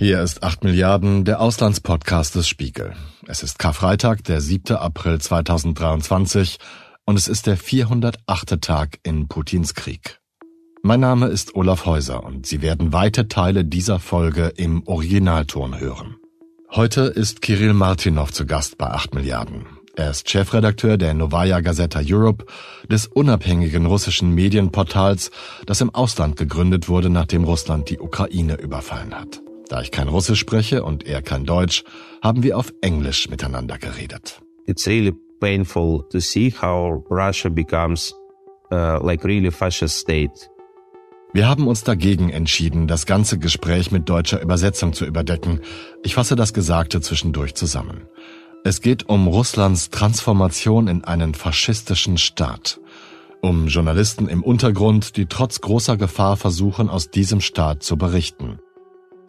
Hier ist 8 Milliarden, der Auslandspodcast des Spiegel. Es ist Karfreitag, der 7. April 2023 und es ist der 408. Tag in Putins Krieg. Mein Name ist Olaf Häuser und Sie werden weite Teile dieser Folge im Originalton hören. Heute ist Kirill Martinov zu Gast bei 8 Milliarden. Er ist Chefredakteur der Novaya Gazeta Europe, des unabhängigen russischen Medienportals, das im Ausland gegründet wurde, nachdem Russland die Ukraine überfallen hat. Da ich kein Russisch spreche und er kein Deutsch, haben wir auf Englisch miteinander geredet. It's really painful to see how Russia becomes uh, like really fascist state. Wir haben uns dagegen entschieden, das ganze Gespräch mit deutscher Übersetzung zu überdecken. Ich fasse das Gesagte zwischendurch zusammen. Es geht um Russlands Transformation in einen faschistischen Staat. Um Journalisten im Untergrund, die trotz großer Gefahr versuchen, aus diesem Staat zu berichten.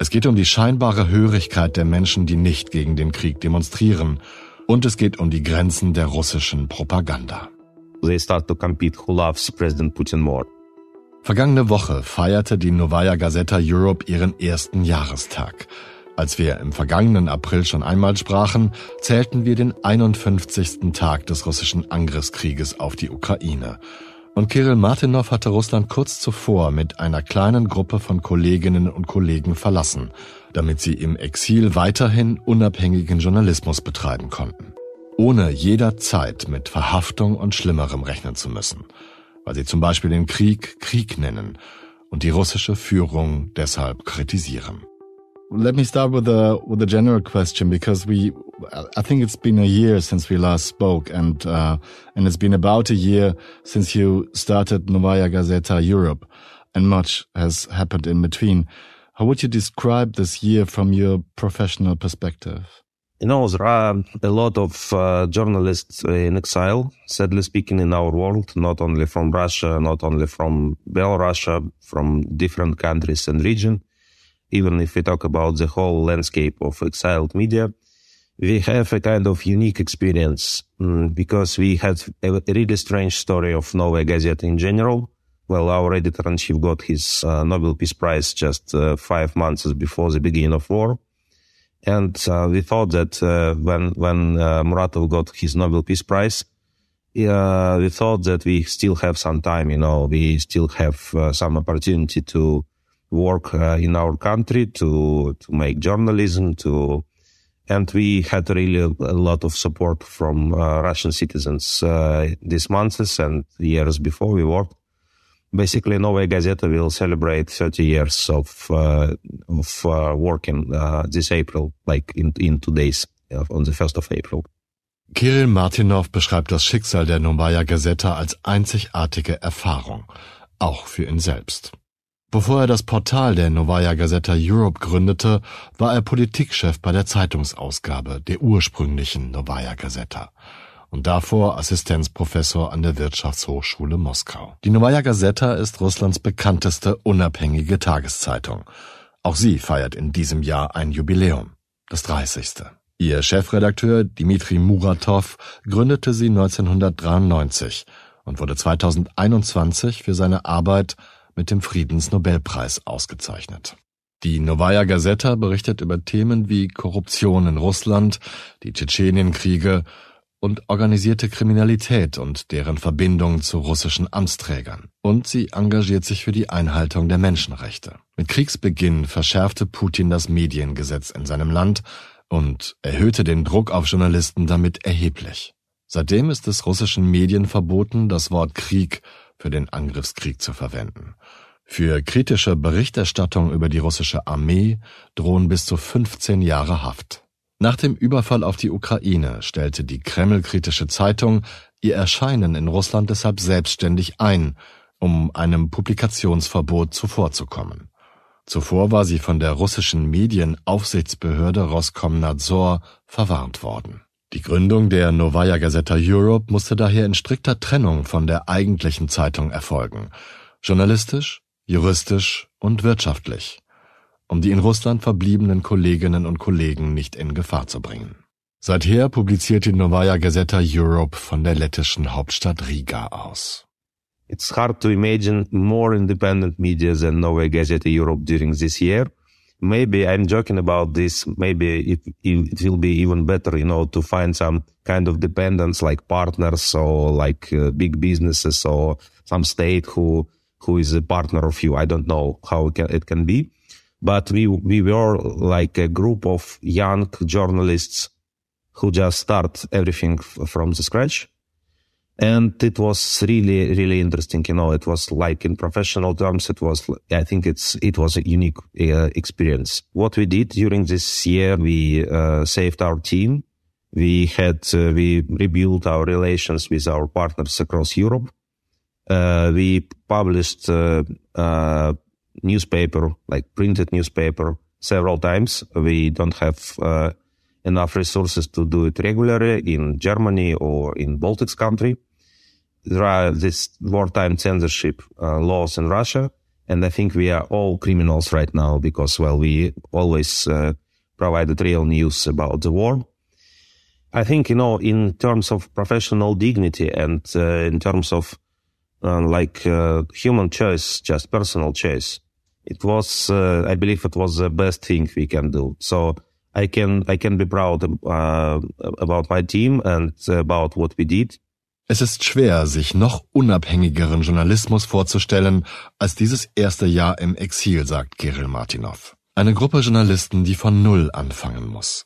Es geht um die scheinbare Hörigkeit der Menschen, die nicht gegen den Krieg demonstrieren. Und es geht um die Grenzen der russischen Propaganda. They start to compete who loves President Putin more. Vergangene Woche feierte die Novaya Gazeta Europe ihren ersten Jahrestag. Als wir im vergangenen April schon einmal sprachen, zählten wir den 51. Tag des russischen Angriffskrieges auf die Ukraine. Und Kirill Martinov hatte Russland kurz zuvor mit einer kleinen Gruppe von Kolleginnen und Kollegen verlassen, damit sie im Exil weiterhin unabhängigen Journalismus betreiben konnten. Ohne jederzeit mit Verhaftung und Schlimmerem rechnen zu müssen, weil sie zum Beispiel den Krieg Krieg nennen und die russische Führung deshalb kritisieren. Let me start with a with a general question because we, I think it's been a year since we last spoke, and uh, and it's been about a year since you started Novaya Gazeta Europe, and much has happened in between. How would you describe this year from your professional perspective? You know, there are a lot of uh, journalists in exile, sadly speaking, in our world, not only from Russia, not only from Belarus, from different countries and region even if we talk about the whole landscape of exiled media, we have a kind of unique experience um, because we had a really strange story of Novaya Gazeta in general. Well, our editor-in-chief got his uh, Nobel Peace Prize just uh, five months before the beginning of war. And uh, we thought that uh, when when uh, Muratov got his Nobel Peace Prize, we thought that we still have some time. You know, we still have uh, some opportunity to work uh, in our country to to make journalism to and we had really a lot of support from uh, Russian citizens uh, these months and years before we worked. Basically, Novaya Gazeta will celebrate 30 years of uh, of uh, working uh, this April, like in in two days, on the first of April. Kirill Martinov beschreibt das Schicksal der Novaya Gazeta als einzigartige Erfahrung, auch für ihn selbst. Bevor er das Portal der Novaya Gazeta Europe gründete, war er Politikchef bei der Zeitungsausgabe der ursprünglichen Novaya Gazeta und davor Assistenzprofessor an der Wirtschaftshochschule Moskau. Die Novaya Gazeta ist Russlands bekannteste unabhängige Tageszeitung. Auch sie feiert in diesem Jahr ein Jubiläum, das 30. Ihr Chefredakteur Dmitri Muratov gründete sie 1993 und wurde 2021 für seine Arbeit mit dem Friedensnobelpreis ausgezeichnet. Die Novaya Gazeta berichtet über Themen wie Korruption in Russland, die Tschetschenienkriege und organisierte Kriminalität und deren Verbindung zu russischen Amtsträgern. Und sie engagiert sich für die Einhaltung der Menschenrechte. Mit Kriegsbeginn verschärfte Putin das Mediengesetz in seinem Land und erhöhte den Druck auf Journalisten damit erheblich. Seitdem ist es russischen Medien verboten, das Wort Krieg für den Angriffskrieg zu verwenden. Für kritische Berichterstattung über die russische Armee drohen bis zu 15 Jahre Haft. Nach dem Überfall auf die Ukraine stellte die Kreml-kritische Zeitung ihr Erscheinen in Russland deshalb selbstständig ein, um einem Publikationsverbot zuvorzukommen. Zuvor war sie von der russischen Medienaufsichtsbehörde Roskomnadzor verwarnt worden. Die Gründung der Novaya Gazeta Europe musste daher in strikter Trennung von der eigentlichen Zeitung erfolgen, journalistisch, juristisch und wirtschaftlich, um die in Russland verbliebenen Kolleginnen und Kollegen nicht in Gefahr zu bringen. Seither publiziert die Novaya Gazeta Europe von der lettischen Hauptstadt Riga aus. It's hard to imagine more independent media than Novaya Gazeta Europe during this year. Maybe I'm joking about this. Maybe it, it will be even better, you know, to find some kind of dependents like partners or like uh, big businesses or some state who, who is a partner of you. I don't know how it can, it can be, but we, we were like a group of young journalists who just start everything from the scratch and it was really really interesting you know it was like in professional terms it was i think it's it was a unique uh, experience. What we did during this year we uh, saved our team. We had uh, we rebuilt our relations with our partners across europe. Uh, we published uh, uh, newspaper like printed newspaper several times. We don't have enough resources to do it regularly in germany or in baltics country there are this wartime censorship uh, laws in Russia. And I think we are all criminals right now because, well, we always uh, provided real news about the war. I think, you know, in terms of professional dignity and uh, in terms of uh, like uh, human choice, just personal choice, it was, uh, I believe it was the best thing we can do. So I can, I can be proud about my team and about what we did. Es ist schwer, sich noch unabhängigeren Journalismus vorzustellen als dieses erste Jahr im Exil, sagt Kirill Martinov. Eine Gruppe Journalisten, die von Null anfangen muss.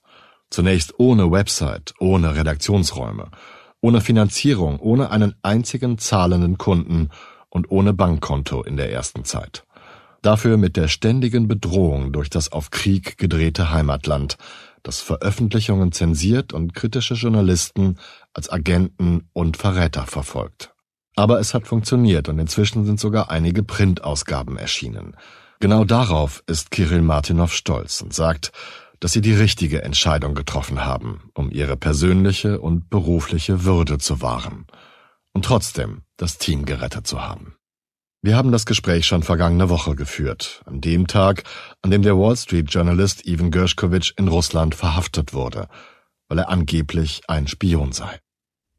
Zunächst ohne Website, ohne Redaktionsräume, ohne Finanzierung, ohne einen einzigen zahlenden Kunden und ohne Bankkonto in der ersten Zeit. Dafür mit der ständigen Bedrohung durch das auf Krieg gedrehte Heimatland, das Veröffentlichungen zensiert und kritische Journalisten als Agenten und Verräter verfolgt. Aber es hat funktioniert und inzwischen sind sogar einige Printausgaben erschienen. Genau darauf ist Kirill Martinov stolz und sagt, dass sie die richtige Entscheidung getroffen haben, um ihre persönliche und berufliche Würde zu wahren und trotzdem das Team gerettet zu haben. Wir haben das Gespräch schon vergangene Woche geführt, an dem Tag, an dem der Wall Street Journalist Ivan Gershkovich in Russland verhaftet wurde, weil er angeblich ein Spion sei.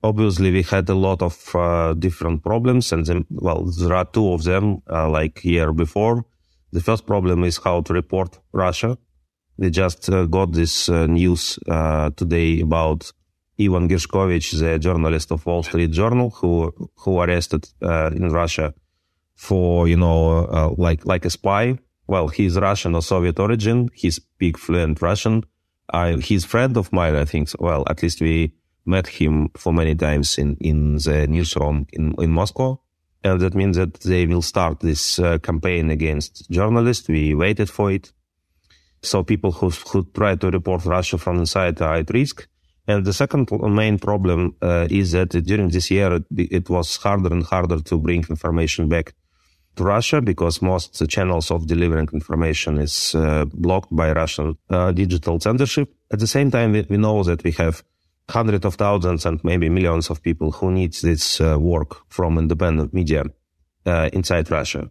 Obviously, we had a lot of uh, different problems, and then, well, there are two of them, uh, like year before. The first problem is how to report Russia. We just uh, got this uh, news uh, today about Ivan Gershkovich, the journalist of Wall Street Journal, who who arrested uh, in Russia for, you know, like, like a spy. Well, he's Russian or Soviet origin. He speaks fluent Russian. I, he's friend of mine, I think. Well, at least we met him for many times in, in the newsroom in, in Moscow. And that means that they will start this uh, campaign against journalists. We waited for it. So people who, who try to report Russia from inside are at risk. And the second main problem uh, is that during this year, it, it was harder and harder to bring information back to Russia because most channels of delivering information is uh, blocked by Russian uh, digital censorship. At the same time, we, we, know that we have hundreds of thousands and maybe millions of people who need this uh, work from independent media uh, inside Russia.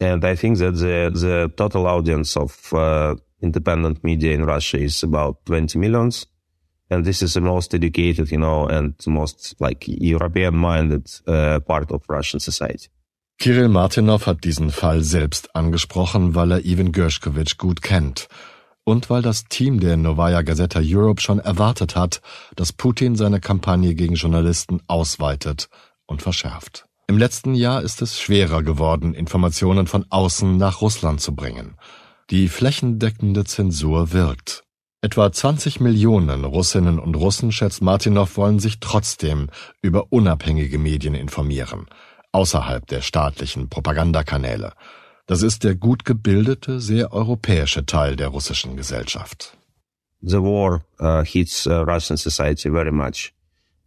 And I think that the, the total audience of uh, independent media in Russia is about 20 millions. And this is the most educated, you know, and most like European minded uh, part of Russian society. Kirill Martinov hat diesen Fall selbst angesprochen, weil er Ivan Gershkovich gut kennt und weil das Team der Novaya Gazeta Europe schon erwartet hat, dass Putin seine Kampagne gegen Journalisten ausweitet und verschärft. Im letzten Jahr ist es schwerer geworden, Informationen von außen nach Russland zu bringen. Die flächendeckende Zensur wirkt. Etwa 20 Millionen Russinnen und Russen, schätzt Martinov, wollen sich trotzdem über unabhängige Medien informieren außerhalb der staatlichen Propagandakanäle. Das ist der gut gebildete, sehr europäische Teil der russischen Gesellschaft. The war uh, hits uh, Russian society very much.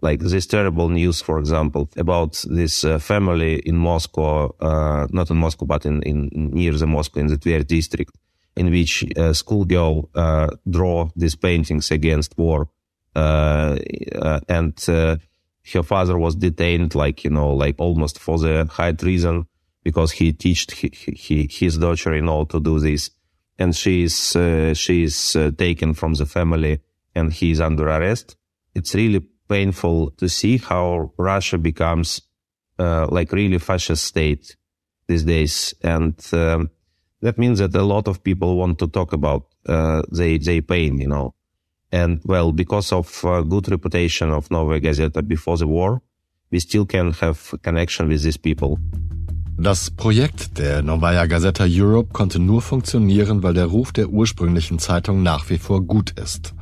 Like this terrible news, for example, about this uh, family in Moscow, uh, not in Moscow, but in, in near the Moscow, in the Tver district, in which a schoolgirl uh, draw these paintings against war, uh, uh, and uh, her father was detained, like, you know, like almost for the high treason because he teached he, he, his daughter, you know, to do this. And she's, uh, she's uh, taken from the family and he's under arrest. It's really painful to see how Russia becomes, uh, like really fascist state these days. And, um, That means that a lot of people want to talk about uh, their, their pain, you know. And well, because of uh, good reputation of Novaya Gazeta before the war, we still can have connection with these people. Das Projekt der Novaya Gazeta Europe konnte nur funktionieren, weil der Ruf der ursprünglichen Zeitung nach wie vor gut ist.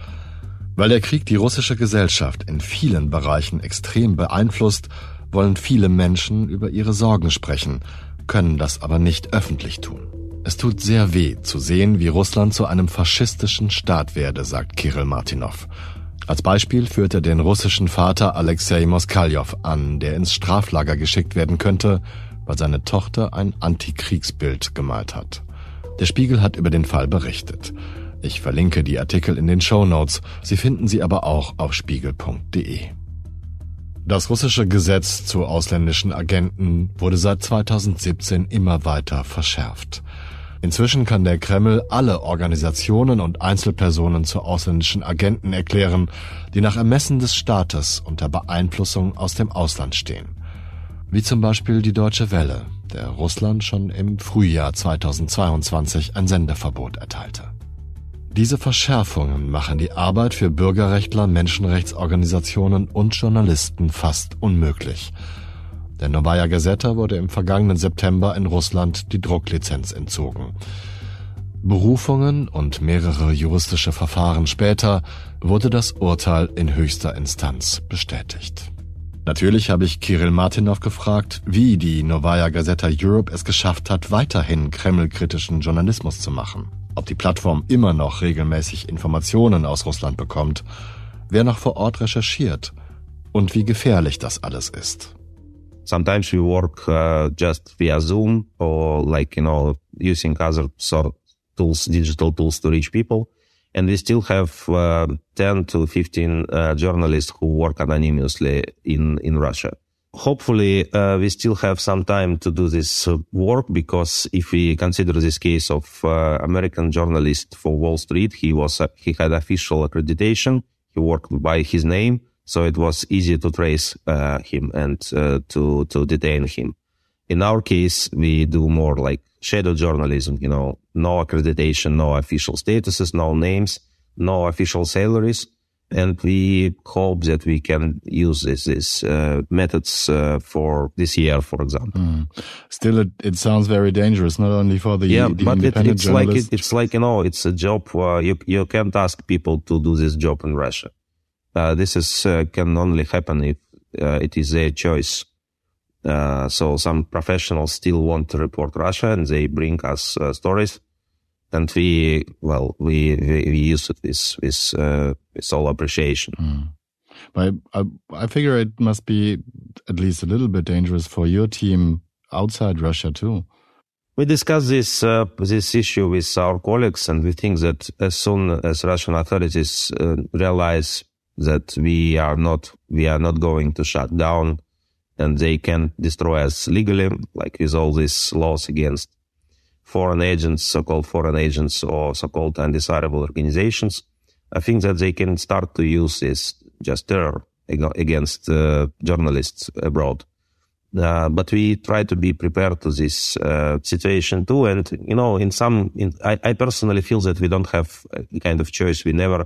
Weil der Krieg die russische Gesellschaft in vielen Bereichen extrem beeinflusst, wollen viele Menschen über ihre Sorgen sprechen, können das aber nicht öffentlich tun. Es tut sehr weh zu sehen, wie Russland zu einem faschistischen Staat werde, sagt Kirill Martinov. Als Beispiel führt er den russischen Vater Alexei Moskaljow an, der ins Straflager geschickt werden könnte, weil seine Tochter ein Antikriegsbild gemalt hat. Der Spiegel hat über den Fall berichtet. Ich verlinke die Artikel in den Show Notes. Sie finden sie aber auch auf spiegel.de. Das russische Gesetz zu ausländischen Agenten wurde seit 2017 immer weiter verschärft. Inzwischen kann der Kreml alle Organisationen und Einzelpersonen zu ausländischen Agenten erklären, die nach Ermessen des Staates unter Beeinflussung aus dem Ausland stehen wie zum Beispiel die Deutsche Welle, der Russland schon im Frühjahr 2022 ein Sendeverbot erteilte. Diese Verschärfungen machen die Arbeit für Bürgerrechtler, Menschenrechtsorganisationen und Journalisten fast unmöglich. Der Novaya Gazeta wurde im vergangenen September in Russland die Drucklizenz entzogen. Berufungen und mehrere juristische Verfahren später wurde das Urteil in höchster Instanz bestätigt. Natürlich habe ich Kirill Martinov gefragt, wie die Novaya Gazeta Europe es geschafft hat, weiterhin kremlkritischen Journalismus zu machen. Ob die Plattform immer noch regelmäßig Informationen aus Russland bekommt, wer noch vor Ort recherchiert und wie gefährlich das alles ist. Sometimes we work uh, just via Zoom or like, you know, using other sort of tools, digital tools to reach people. And we still have uh, 10 to 15 uh, journalists who work anonymously in, in Russia. Hopefully, uh, we still have some time to do this work because if we consider this case of uh, American journalist for Wall Street, he was, he had official accreditation. He worked by his name. So it was easy to trace, him and, to, to detain him. In our case, we do more like shadow journalism, you know, no accreditation, no official statuses, no names, no official salaries. And we hope that we can use these this uh, methods uh, for this year, for example. Mm. Still, it, it sounds very dangerous, not only for the yeah, the but it, it's like it, it's like you know, it's a job. Uh, you you can't ask people to do this job in Russia. Uh, this is uh, can only happen if uh, it is their choice. Uh, so some professionals still want to report Russia and they bring us uh, stories. And we, well, we, we, use it with, with, uh, with all appreciation. Mm. But I, I figure it must be at least a little bit dangerous for your team outside Russia too. We discuss this uh, this issue with our colleagues, and we think that as soon as Russian authorities uh, realize that we are not we are not going to shut down and they can destroy us legally, like with all these laws against foreign agents, so-called foreign agents or so-called undesirable organizations. I think that they can start to use this just terror against uh, journalists abroad. Uh, but we try to be prepared to this uh, situation too. And, you know, in some, in, I, I personally feel that we don't have a kind of choice. We never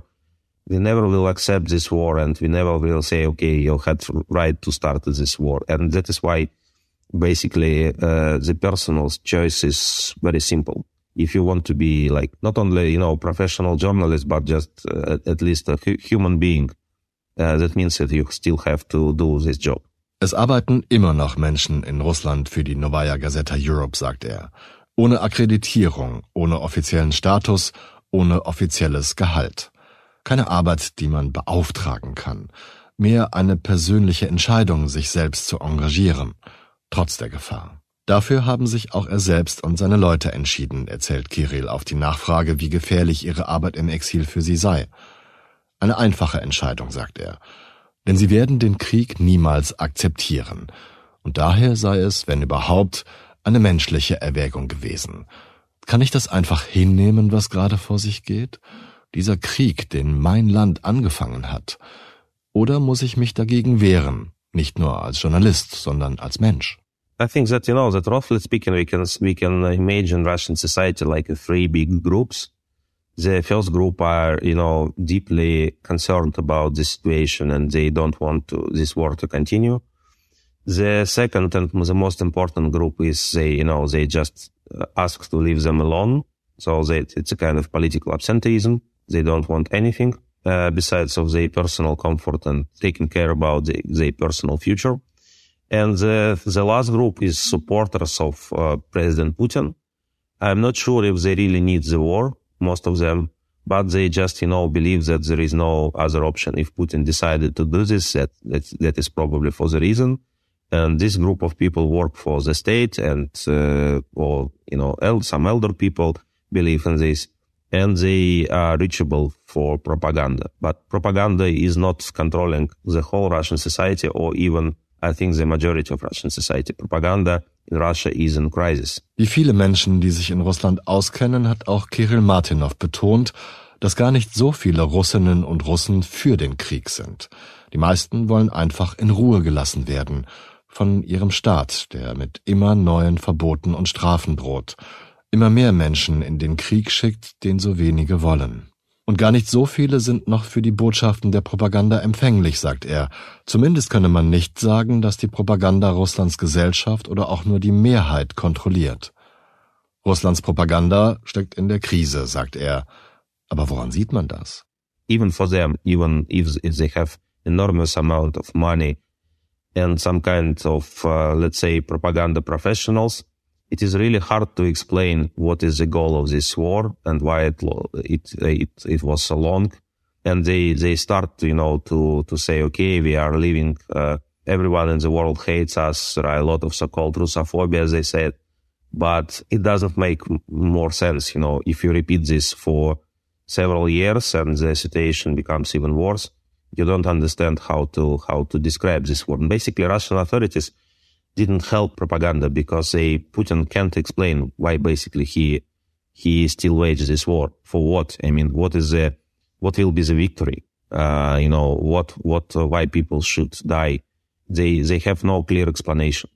we never will accept this war and we never will say, okay, you had right to start this war. And that is why basically uh, the personal choice is very simple. If you want to be like not only, you know, professional journalist, but just uh, at least a hu human being, uh, that means that you still have to do this job. Es arbeiten immer noch Menschen in Russland für die Novaya Gazeta Europe, sagt er. Ohne Akkreditierung, ohne offiziellen Status, ohne offizielles Gehalt. Keine Arbeit, die man beauftragen kann. Mehr eine persönliche Entscheidung, sich selbst zu engagieren. Trotz der Gefahr. Dafür haben sich auch er selbst und seine Leute entschieden, erzählt Kirill auf die Nachfrage, wie gefährlich ihre Arbeit im Exil für sie sei. Eine einfache Entscheidung, sagt er. Denn sie werden den Krieg niemals akzeptieren. Und daher sei es, wenn überhaupt, eine menschliche Erwägung gewesen. Kann ich das einfach hinnehmen, was gerade vor sich geht? Dieser Krieg, den mein Land angefangen hat? Oder muss ich mich dagegen wehren, nicht nur als Journalist, sondern als Mensch? I think that, you know, that roughly speaking, we can, we can imagine Russian society like three big groups. The first group are, you know, deeply concerned about the situation and they don't want to, this war to continue. The second and the most important group is they, you know, they just uh, ask to leave them alone. So they, it's a kind of political absenteeism. They don't want anything uh, besides of their personal comfort and taking care about the, their personal future. And the, the last group is supporters of uh, President Putin. I'm not sure if they really need the war, most of them, but they just, you know, believe that there is no other option. If Putin decided to do this, that, that, that is probably for the reason. And this group of people work for the state and, uh, or, you know, el- some elder people believe in this and they are reachable for propaganda. But propaganda is not controlling the whole Russian society or even I think the majority of Russian society. Propaganda in Russia is in crisis. Wie viele Menschen, die sich in Russland auskennen, hat auch Kirill Martinov betont, dass gar nicht so viele Russinnen und Russen für den Krieg sind. Die meisten wollen einfach in Ruhe gelassen werden von ihrem Staat, der mit immer neuen Verboten und Strafen droht, immer mehr Menschen in den Krieg schickt, den so wenige wollen. Und gar nicht so viele sind noch für die Botschaften der Propaganda empfänglich, sagt er. Zumindest könne man nicht sagen, dass die Propaganda Russlands Gesellschaft oder auch nur die Mehrheit kontrolliert. Russlands Propaganda steckt in der Krise, sagt er. Aber woran sieht man das? Even for them, even if, they have enormous amount of money and some kind of, uh, let's say, propaganda professionals, it is really hard to explain what is the goal of this war and why it it it, it was so long. And they they start you know to to say okay we are leaving. Uh, everyone in the world hates us. A lot of so-called Russophobia, as they said, but it doesn't make more sense. You know, if you repeat this for several years and the situation becomes even worse, you don't understand how to how to describe this war. And basically, Russian authorities didn't help propaganda because they, Putin can't explain why basically he, he still wages this war. For what? I mean, what is the, what will be the victory? Uh, you know, what, what, uh, why people should die? They, they have no clear explanation,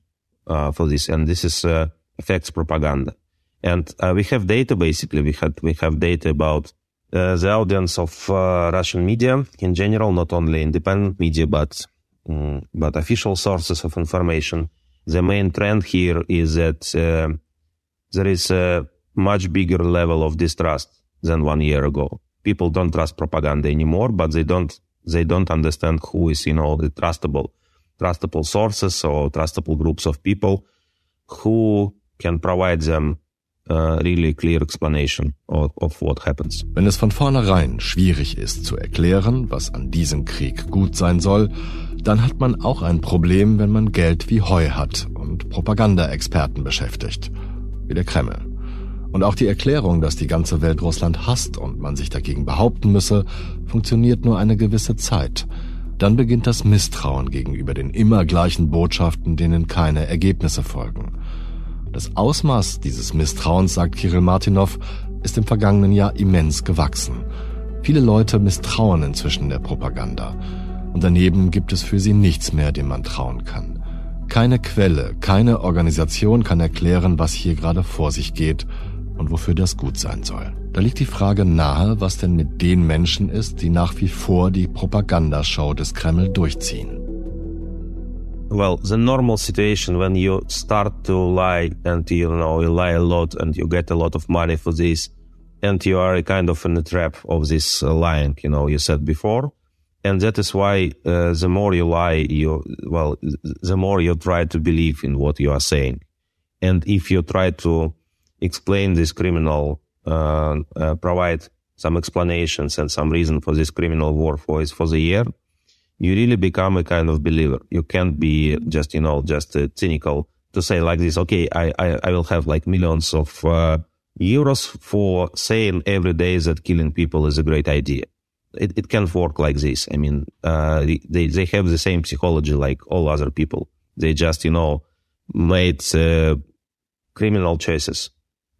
uh, for this. And this is, uh, affects propaganda. And, uh, we have data basically. We had, we have data about, uh, the audience of, Russian media in general, not only independent media, but, um, but official sources of information the main trend here is that uh, there is a much bigger level of distrust than one year ago. People don't trust propaganda anymore, but they don't they don't understand who is you know the trustable trustable sources or trustable groups of people who can provide them a really clear explanation of, of what happens. Wenn es von vornherein schwierig ist zu erklären, was an diesem Krieg gut sein soll, dann hat man auch ein Problem, wenn man Geld wie Heu hat und Propagandaexperten beschäftigt, wie der Kreml. Und auch die Erklärung, dass die ganze Welt Russland hasst und man sich dagegen behaupten müsse, funktioniert nur eine gewisse Zeit. Dann beginnt das Misstrauen gegenüber den immer gleichen Botschaften, denen keine Ergebnisse folgen. Das Ausmaß dieses Misstrauens, sagt Kirill Martinov, ist im vergangenen Jahr immens gewachsen. Viele Leute misstrauen inzwischen der Propaganda und daneben gibt es für sie nichts mehr, dem man trauen kann. Keine Quelle, keine Organisation kann erklären, was hier gerade vor sich geht und wofür das gut sein soll. Da liegt die Frage nahe, was denn mit den Menschen ist, die nach wie vor die Propagandashow des Kreml durchziehen. Well, the normal situation when you start to lie and you know you lie a lot and you get a lot of money for this and you are kind of in the trap of this lying, you know, you said before and that is why uh, the more you lie, you well, the more you try to believe in what you are saying, and if you try to explain this criminal, uh, uh, provide some explanations and some reason for this criminal war for for the year, you really become a kind of believer. You can't be just you know just uh, cynical to say like this. Okay, I I, I will have like millions of uh, euros for saying every day that killing people is a great idea it, it can't work like this. I mean, uh, they, they have the same psychology like all other people. They just, you know, made uh, criminal choices.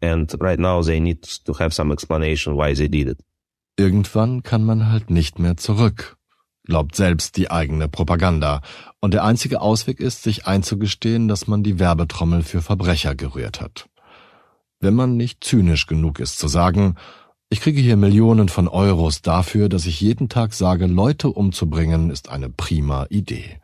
And right now they need to have some explanation why they did it. Irgendwann kann man halt nicht mehr zurück. glaubt selbst die eigene Propaganda, und der einzige Ausweg ist, sich einzugestehen, dass man die Werbetrommel für Verbrecher gerührt hat. Wenn man nicht zynisch genug ist zu sagen, ich kriege hier Millionen von Euros dafür, dass ich jeden Tag sage, Leute umzubringen ist eine prima Idee.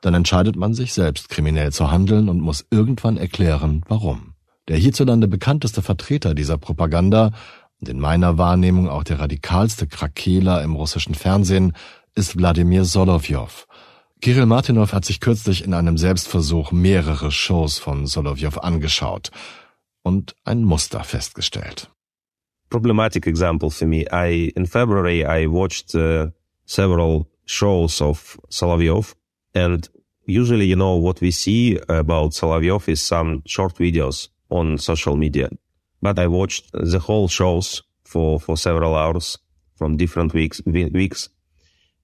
Dann entscheidet man sich selbst kriminell zu handeln und muss irgendwann erklären, warum. Der hierzulande bekannteste Vertreter dieser Propaganda und in meiner Wahrnehmung auch der radikalste Krakeler im russischen Fernsehen ist Wladimir Solovjow. Kirill Martinov hat sich kürzlich in einem Selbstversuch mehrere Shows von Solovjow angeschaut und ein Muster festgestellt. Problematic example for me. I in February I watched uh, several shows of Solovyov and usually you know what we see about Solovyov is some short videos on social media. But I watched the whole shows for, for several hours from different weeks, weeks.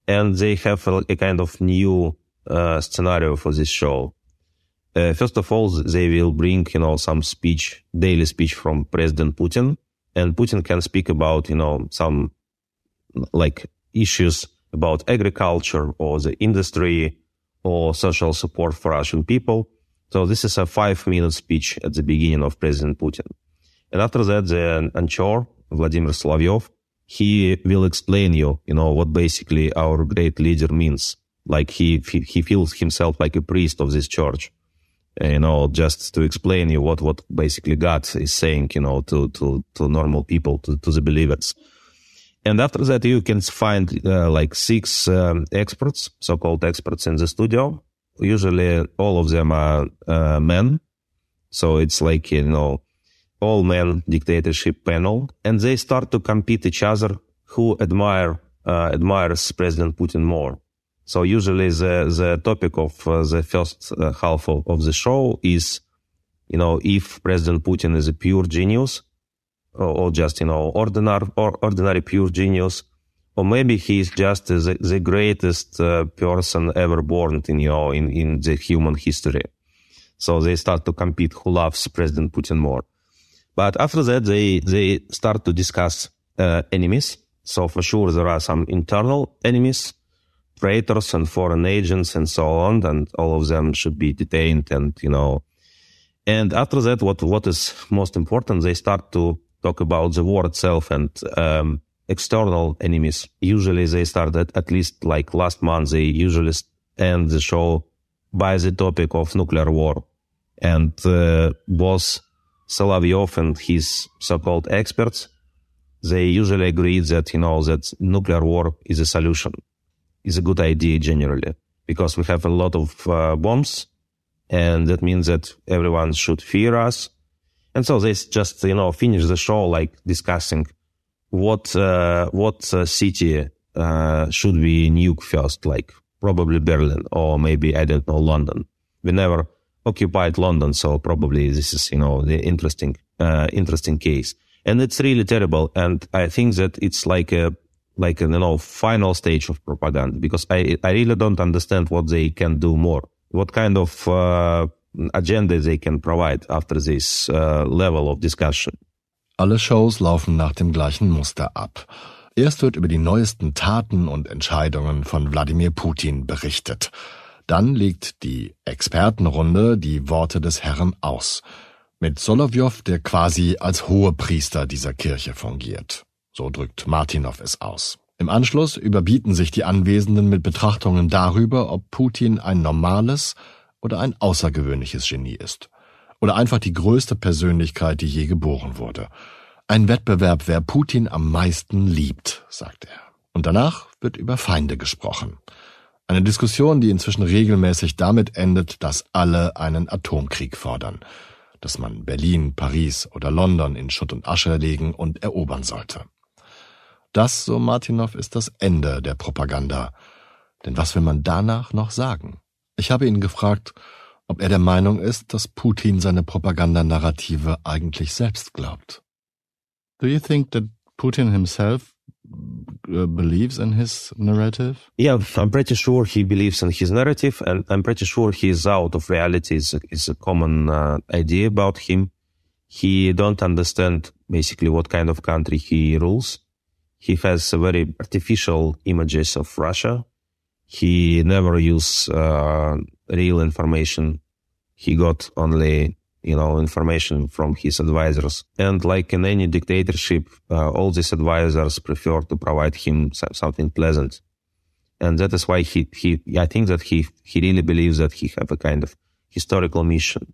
And they have a, a kind of new uh, scenario for this show. Uh, first of all, they will bring, you know, some speech, daily speech from President Putin. And Putin can speak about, you know, some like issues about agriculture or the industry or social support for Russian people. So this is a five minute speech at the beginning of President Putin. And after that, the anchor, Vladimir Solovyov, he will explain you, you know, what basically our great leader means. Like he, he feels himself like a priest of this church, you know, just to explain you what, what basically God is saying, you know, to, to, to normal people, to, to the believers. And after that, you can find uh, like six um, experts, so-called experts in the studio usually all of them are uh, men. So it's like, you know, all men dictatorship panel and they start to compete each other who admire, uh, admires President Putin more. So usually the, the topic of uh, the first uh, half of, of, the show is, you know, if President Putin is a pure genius or, or just, you know, ordinary, or ordinary pure genius or maybe he's just the, the greatest uh, person ever born in you know in, in the human history. So they start to compete who loves President Putin more. But after that, they they start to discuss uh, enemies. So for sure, there are some internal enemies, traitors and foreign agents and so on, and all of them should be detained and you know. And after that, what what is most important, they start to talk about the war itself and um, external enemies. Usually they start at, at least like last month, they usually end the show by the topic of nuclear war. And uh, both Solovyov and his so-called experts, they usually agree that, you know, that nuclear war is a solution, is a good idea generally, because we have a lot of uh, bombs and that means that everyone should fear us. And so they just, you know, finish the show like discussing what uh, what uh, city uh, should we nuke first? Like probably Berlin or maybe I don't know London. We never occupied London, so probably this is you know the interesting uh, interesting case, and it's really terrible. And I think that it's like a like you know final stage of propaganda because I I really don't understand what they can do more. What kind of uh, agenda they can provide after this uh, level of discussion. Alle Shows laufen nach dem gleichen Muster ab. Erst wird über die neuesten Taten und Entscheidungen von Wladimir Putin berichtet. Dann legt die Expertenrunde die Worte des Herrn aus. Mit Solovjow, der quasi als Hohepriester dieser Kirche fungiert. So drückt Martinov es aus. Im Anschluss überbieten sich die Anwesenden mit Betrachtungen darüber, ob Putin ein normales oder ein außergewöhnliches Genie ist oder einfach die größte Persönlichkeit, die je geboren wurde. Ein Wettbewerb, wer Putin am meisten liebt, sagt er. Und danach wird über Feinde gesprochen. Eine Diskussion, die inzwischen regelmäßig damit endet, dass alle einen Atomkrieg fordern, dass man Berlin, Paris oder London in Schutt und Asche legen und erobern sollte. Das, so Martinov, ist das Ende der Propaganda. Denn was will man danach noch sagen? Ich habe ihn gefragt, ob er der Meinung ist, dass Putin seine Propagandanarrative eigentlich selbst glaubt. Do you think that Putin himself uh, believes in his narrative? Yeah, I'm pretty sure he believes in his narrative, and I'm pretty sure he's out of reality. Is a, is a common uh, idea about him. He don't understand basically what kind of country he rules. He has very artificial images of Russia He never use uh, real information. He got only you know, information from his advisors. And like in any dictatorship, uh, all these advisors prefer to provide him something pleasant. And that is why he, he, I think that he, he really believes that he have a kind of historical mission.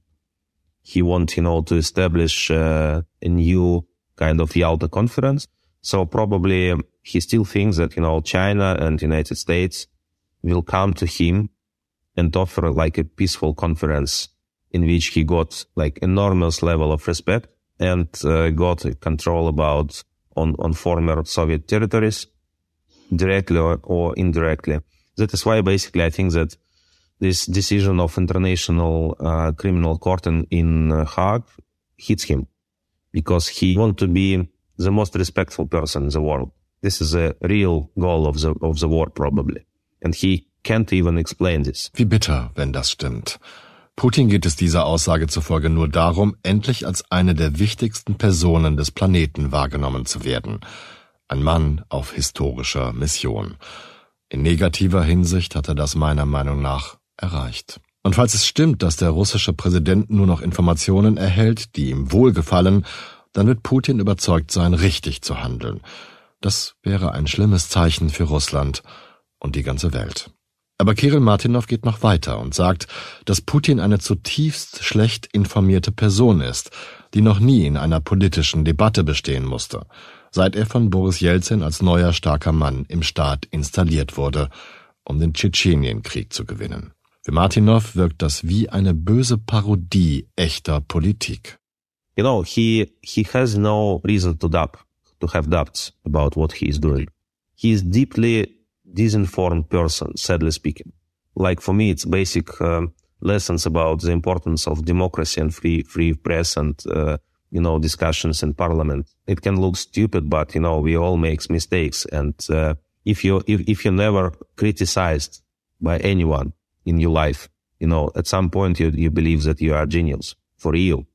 He wants, you know, to establish uh, a new kind of Yalta conference. So probably he still thinks that, you know, China and United States will come to him and offer like a peaceful conference in which he got like enormous level of respect and uh, got control about on, on former Soviet territories directly or, or indirectly. That is why basically I think that this decision of international uh, criminal court in, in uh, Hague hits him because he want to be the most respectful person in the world. This is a real goal of the, of the war probably. And he can't even explain this. Wie bitter, wenn das stimmt. Putin geht es dieser Aussage zufolge nur darum, endlich als eine der wichtigsten Personen des Planeten wahrgenommen zu werden. Ein Mann auf historischer Mission. In negativer Hinsicht hat er das meiner Meinung nach erreicht. Und falls es stimmt, dass der russische Präsident nur noch Informationen erhält, die ihm wohlgefallen, dann wird Putin überzeugt sein, richtig zu handeln. Das wäre ein schlimmes Zeichen für Russland und die ganze Welt. Aber Kirill Martinov geht noch weiter und sagt, dass Putin eine zutiefst schlecht informierte Person ist, die noch nie in einer politischen Debatte bestehen musste, seit er von Boris Jelzin als neuer starker Mann im Staat installiert wurde, um den Tschetschenienkrieg zu gewinnen. Für Martinov wirkt das wie eine böse Parodie echter Politik. You know, he, he has no reason to doubt, to have doubts about what he is doing. He is deeply disinformed person, sadly speaking. Like for me, it's basic uh, lessons about the importance of democracy and free free press and uh, you know discussions in parliament. It can look stupid, but you know we all make mistakes. And uh, if you if, if you never criticized by anyone in your life, you know at some point you you believe that you are genius for real.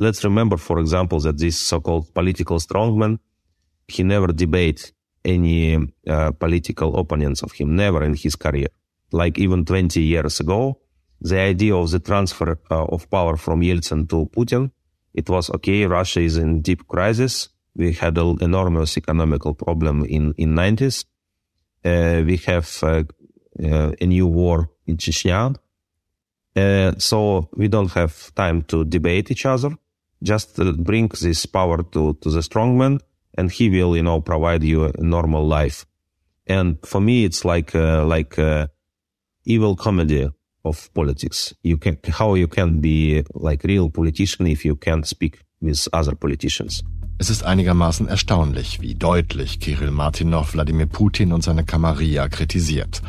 Let's remember, for example, that this so-called political strongman, he never debate any uh, political opponents of him, never in his career. Like even 20 years ago, the idea of the transfer uh, of power from Yeltsin to Putin, it was okay, Russia is in deep crisis. We had an enormous economical problem in, in 90s. Uh, we have uh, uh, a new war in Chechnya. Uh, so we don't have time to debate each other. Just bring this power to, to the strongman and he will, you know, provide you a normal life. And for me, it's like, uh, like, uh, evil comedy of politics. You can, how you can be like real politician if you can't speak with other politicians. Es ist einigermaßen erstaunlich, wie deutlich Kirill Martinov Wladimir Putin und seine Camarilla kritisiert.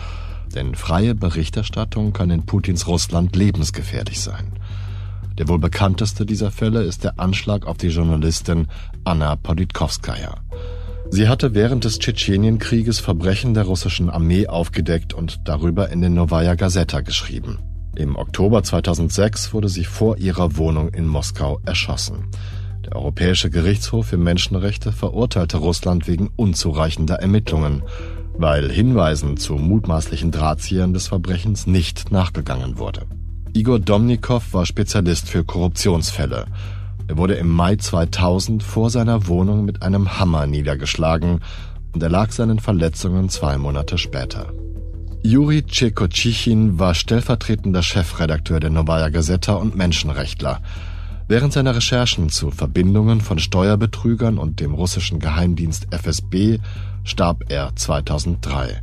Denn freie Berichterstattung kann in Putins Russland lebensgefährlich sein. Der wohl bekannteste dieser Fälle ist der Anschlag auf die Journalistin Anna Politkovskaya. Sie hatte während des Tschetschenienkrieges Verbrechen der russischen Armee aufgedeckt und darüber in den Novaya Gazeta geschrieben. Im Oktober 2006 wurde sie vor ihrer Wohnung in Moskau erschossen. Der Europäische Gerichtshof für Menschenrechte verurteilte Russland wegen unzureichender Ermittlungen, weil Hinweisen zu mutmaßlichen Drahtziehern des Verbrechens nicht nachgegangen wurde. Igor Domnikow war Spezialist für Korruptionsfälle. Er wurde im Mai 2000 vor seiner Wohnung mit einem Hammer niedergeschlagen und erlag seinen Verletzungen zwei Monate später. Juri Tschekotschichin war stellvertretender Chefredakteur der Novaya Gazeta und Menschenrechtler. Während seiner Recherchen zu Verbindungen von Steuerbetrügern und dem russischen Geheimdienst FSB starb er 2003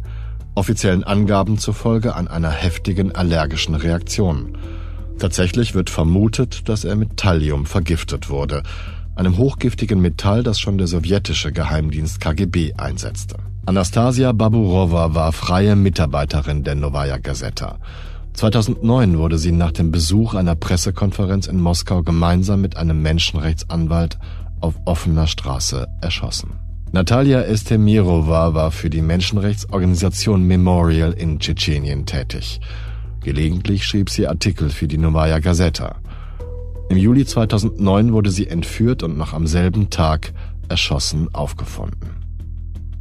offiziellen Angaben zufolge an einer heftigen allergischen Reaktion. Tatsächlich wird vermutet, dass er mit Thallium vergiftet wurde, einem hochgiftigen Metall, das schon der sowjetische Geheimdienst KGB einsetzte. Anastasia Baburova war freie Mitarbeiterin der Novaya Gazeta. 2009 wurde sie nach dem Besuch einer Pressekonferenz in Moskau gemeinsam mit einem Menschenrechtsanwalt auf offener Straße erschossen. Natalia Estemirova war für die Menschenrechtsorganisation Memorial in Tschetschenien tätig. Gelegentlich schrieb sie Artikel für die Novaya Gazeta. Im Juli 2009 wurde sie entführt und noch am selben Tag erschossen aufgefunden.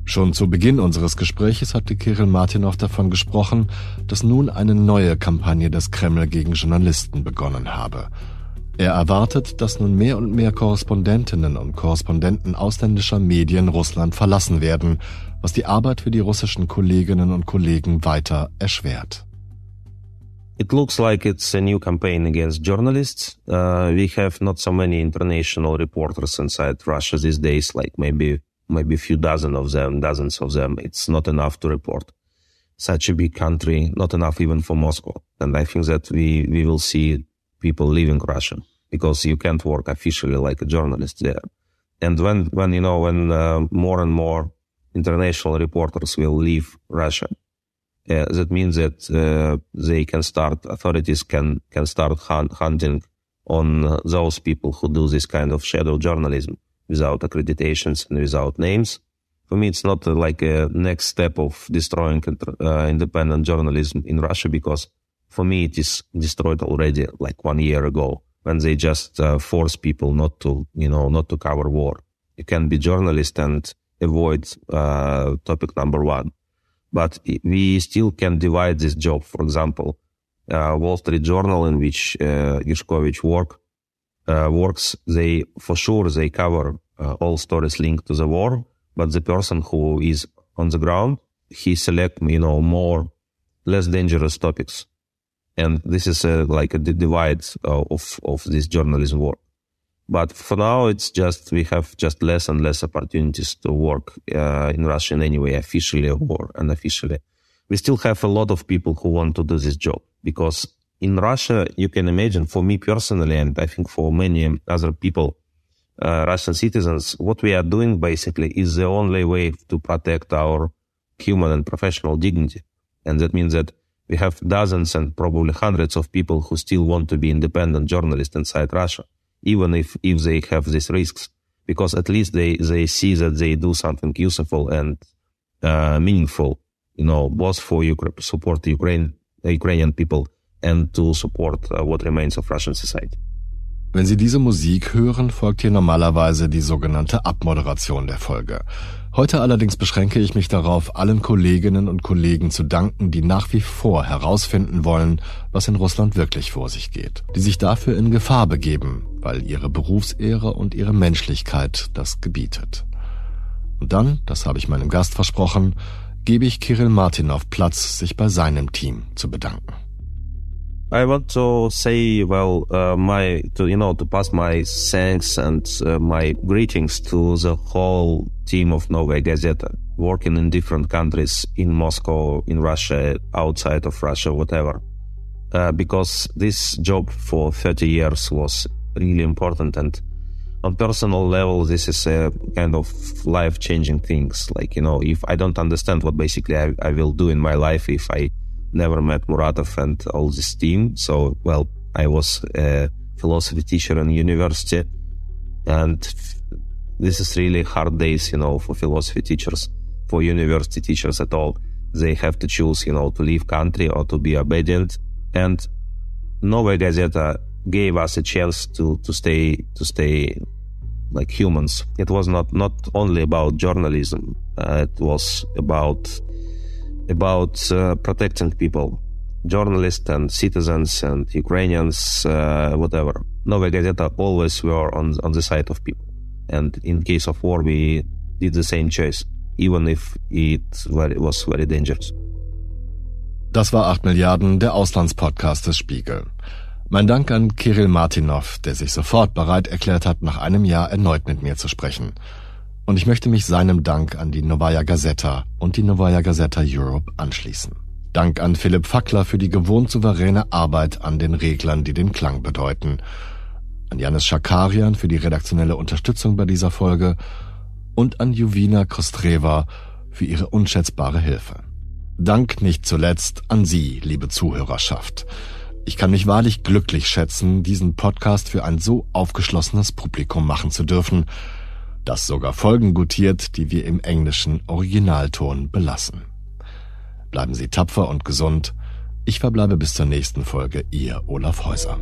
Schon zu Beginn unseres Gespräches hatte Kirill Martinov davon gesprochen, dass nun eine neue Kampagne des Kreml gegen Journalisten begonnen habe. Er erwartet, dass nun mehr und mehr Korrespondentinnen und Korrespondenten ausländischer Medien Russland verlassen werden, was die Arbeit für die russischen Kolleginnen und Kollegen weiter erschwert. It looks like it's a new campaign against journalists. Uh, we have not so many international reporters inside Russia these days, like maybe maybe a few dozen of them, dozens of them. It's not enough to report such a big country, not enough even for Moscow. And I think that we, we will see people leaving Russia because you can't work officially like a journalist there. And when, when, you know, when uh, more and more international reporters will leave Russia, uh, that means that uh, they can start, authorities can, can start hunt, hunting on those people who do this kind of shadow journalism without accreditations and without names. For me, it's not uh, like a next step of destroying uh, independent journalism in Russia because for me, it is destroyed already like one year ago when they just uh, force people not to, you know, not to cover war. You can be journalist and avoid uh, topic number one. But we still can divide this job. For example, uh, Wall Street Journal, in which uh, work, uh, works, they for sure they cover uh, all stories linked to the war, but the person who is on the ground, he select you know more less dangerous topics, and this is uh, like a divide uh, of of this journalism work. But for now, it's just we have just less and less opportunities to work uh, in Russia in any way, officially or unofficially. We still have a lot of people who want to do this job because in Russia, you can imagine for me personally, and I think for many other people, uh, Russian citizens, what we are doing basically is the only way to protect our human and professional dignity. And that means that we have dozens and probably hundreds of people who still want to be independent journalists inside Russia, even if, if they have these risks, because at least they, they see that they do something useful and uh, meaningful, you know, both for Ukraine, support Ukraine, Ukrainian people and to support uh, what remains of Russian society. Wenn Sie diese Musik hören, folgt hier normalerweise die sogenannte Abmoderation der Folge. Heute allerdings beschränke ich mich darauf, allen Kolleginnen und Kollegen zu danken, die nach wie vor herausfinden wollen, was in Russland wirklich vor sich geht, die sich dafür in Gefahr begeben, weil ihre Berufsehre und ihre Menschlichkeit das gebietet. Und dann, das habe ich meinem Gast versprochen, gebe ich Kirill Martinov Platz, sich bei seinem Team zu bedanken. I want to say, well, uh, my, to, you know, to pass my thanks and uh, my greetings to the whole team of Novaya Gazeta, working in different countries, in Moscow, in Russia, outside of Russia, whatever. Uh, because this job for 30 years was really important and on personal level, this is a kind of life changing things. Like, you know, if I don't understand what basically I, I will do in my life if I never met Muratov and all this team. So, well, I was a philosophy teacher in university and this is really hard days, you know, for philosophy teachers, for university teachers at all. They have to choose, you know, to leave country or to be obedient. And Novaya Gazeta gave us a chance to, to stay, to stay like humans. It was not, not only about journalism. Uh, it was about about uh, protecting people, journalists and citizens and Ukrainians, uh, whatever. Novaya Gazeta always were on, on the side of people. And in case of war, we did the same choice, even if it was very dangerous. Das war 8 Milliarden, der Auslandspodcast des Spiegel. Mein Dank an Kirill Martinov, der sich sofort bereit erklärt hat, nach einem Jahr erneut mit mir zu sprechen. Und ich möchte mich seinem Dank an die Novaya Gazeta und die Novaya Gazeta Europe anschließen. Dank an Philipp Fackler für die gewohnt souveräne Arbeit an den Reglern, die den Klang bedeuten. An Janis Schakarian für die redaktionelle Unterstützung bei dieser Folge und an Juvina Kostreva für ihre unschätzbare Hilfe. Dank nicht zuletzt an Sie, liebe Zuhörerschaft. Ich kann mich wahrlich glücklich schätzen, diesen Podcast für ein so aufgeschlossenes Publikum machen zu dürfen, das sogar Folgen gutiert, die wir im englischen Originalton belassen. Bleiben Sie tapfer und gesund. Ich verbleibe bis zur nächsten Folge, Ihr Olaf Häuser.